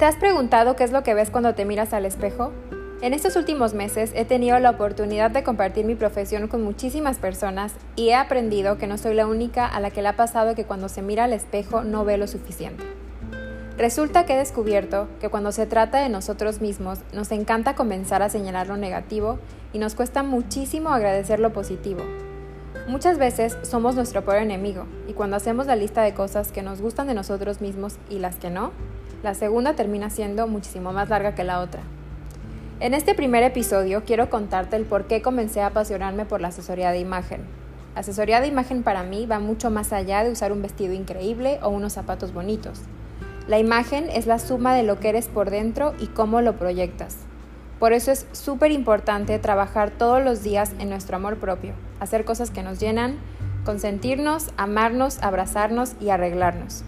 ¿Te has preguntado qué es lo que ves cuando te miras al espejo? En estos últimos meses he tenido la oportunidad de compartir mi profesión con muchísimas personas y he aprendido que no soy la única a la que le ha pasado que cuando se mira al espejo no ve lo suficiente. Resulta que he descubierto que cuando se trata de nosotros mismos nos encanta comenzar a señalar lo negativo y nos cuesta muchísimo agradecer lo positivo. Muchas veces somos nuestro peor enemigo y cuando hacemos la lista de cosas que nos gustan de nosotros mismos y las que no, la segunda termina siendo muchísimo más larga que la otra. En este primer episodio quiero contarte el por qué comencé a apasionarme por la asesoría de imagen. Asesoría de imagen para mí va mucho más allá de usar un vestido increíble o unos zapatos bonitos. La imagen es la suma de lo que eres por dentro y cómo lo proyectas. Por eso es súper importante trabajar todos los días en nuestro amor propio, hacer cosas que nos llenan, consentirnos, amarnos, abrazarnos y arreglarnos.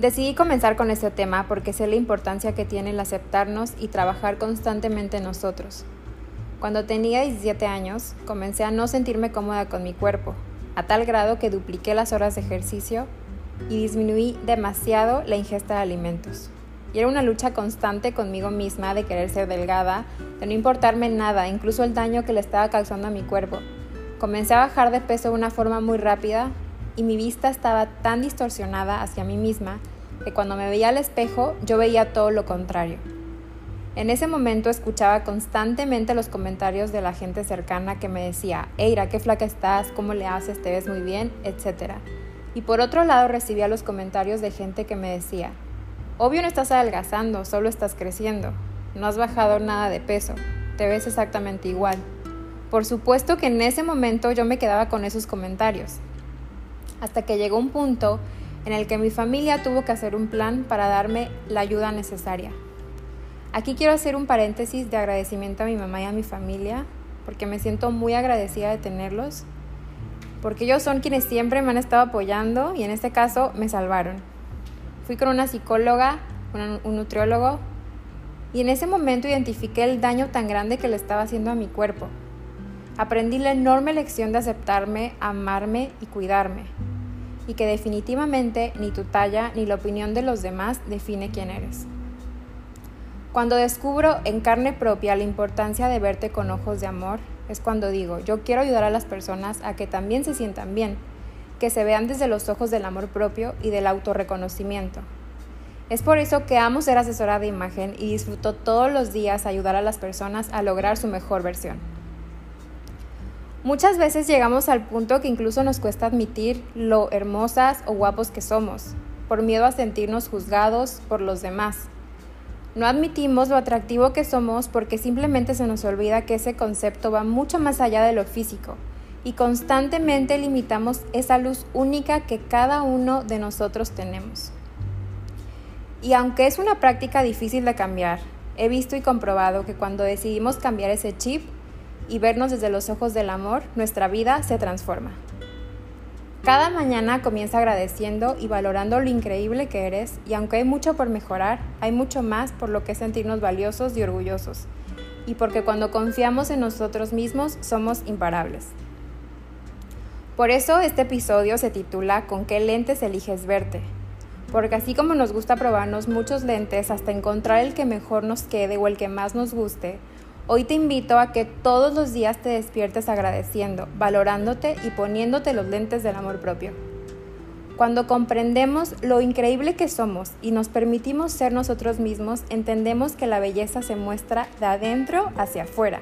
Decidí comenzar con este tema porque sé la importancia que tiene el aceptarnos y trabajar constantemente en nosotros. Cuando tenía 17 años, comencé a no sentirme cómoda con mi cuerpo, a tal grado que dupliqué las horas de ejercicio y disminuí demasiado la ingesta de alimentos. Y era una lucha constante conmigo misma de querer ser delgada, de no importarme nada, incluso el daño que le estaba causando a mi cuerpo. Comencé a bajar de peso de una forma muy rápida y mi vista estaba tan distorsionada hacia mí misma que cuando me veía al espejo yo veía todo lo contrario. En ese momento escuchaba constantemente los comentarios de la gente cercana que me decía, Eira, qué flaca estás, cómo le haces, te ves muy bien, etc. Y por otro lado recibía los comentarios de gente que me decía, obvio no estás adelgazando, solo estás creciendo, no has bajado nada de peso, te ves exactamente igual. Por supuesto que en ese momento yo me quedaba con esos comentarios, hasta que llegó un punto en el que mi familia tuvo que hacer un plan para darme la ayuda necesaria. Aquí quiero hacer un paréntesis de agradecimiento a mi mamá y a mi familia, porque me siento muy agradecida de tenerlos, porque ellos son quienes siempre me han estado apoyando y en este caso me salvaron. Fui con una psicóloga, un nutriólogo, y en ese momento identifiqué el daño tan grande que le estaba haciendo a mi cuerpo. Aprendí la enorme lección de aceptarme, amarme y cuidarme y que definitivamente ni tu talla ni la opinión de los demás define quién eres. Cuando descubro en carne propia la importancia de verte con ojos de amor, es cuando digo, yo quiero ayudar a las personas a que también se sientan bien, que se vean desde los ojos del amor propio y del autorreconocimiento. Es por eso que amo ser asesora de imagen y disfruto todos los días ayudar a las personas a lograr su mejor versión. Muchas veces llegamos al punto que incluso nos cuesta admitir lo hermosas o guapos que somos, por miedo a sentirnos juzgados por los demás. No admitimos lo atractivo que somos porque simplemente se nos olvida que ese concepto va mucho más allá de lo físico y constantemente limitamos esa luz única que cada uno de nosotros tenemos. Y aunque es una práctica difícil de cambiar, he visto y comprobado que cuando decidimos cambiar ese chip, y vernos desde los ojos del amor, nuestra vida se transforma. Cada mañana comienza agradeciendo y valorando lo increíble que eres y aunque hay mucho por mejorar, hay mucho más por lo que sentirnos valiosos y orgullosos. Y porque cuando confiamos en nosotros mismos somos imparables. Por eso este episodio se titula ¿Con qué lentes eliges verte? Porque así como nos gusta probarnos muchos lentes hasta encontrar el que mejor nos quede o el que más nos guste, Hoy te invito a que todos los días te despiertes agradeciendo, valorándote y poniéndote los lentes del amor propio. Cuando comprendemos lo increíble que somos y nos permitimos ser nosotros mismos, entendemos que la belleza se muestra de adentro hacia afuera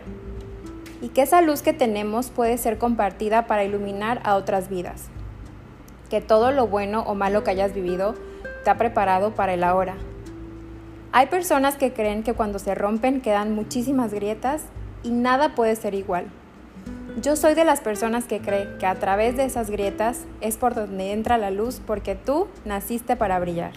y que esa luz que tenemos puede ser compartida para iluminar a otras vidas. Que todo lo bueno o malo que hayas vivido te ha preparado para el ahora, hay personas que creen que cuando se rompen quedan muchísimas grietas y nada puede ser igual. Yo soy de las personas que cree que a través de esas grietas es por donde entra la luz porque tú naciste para brillar.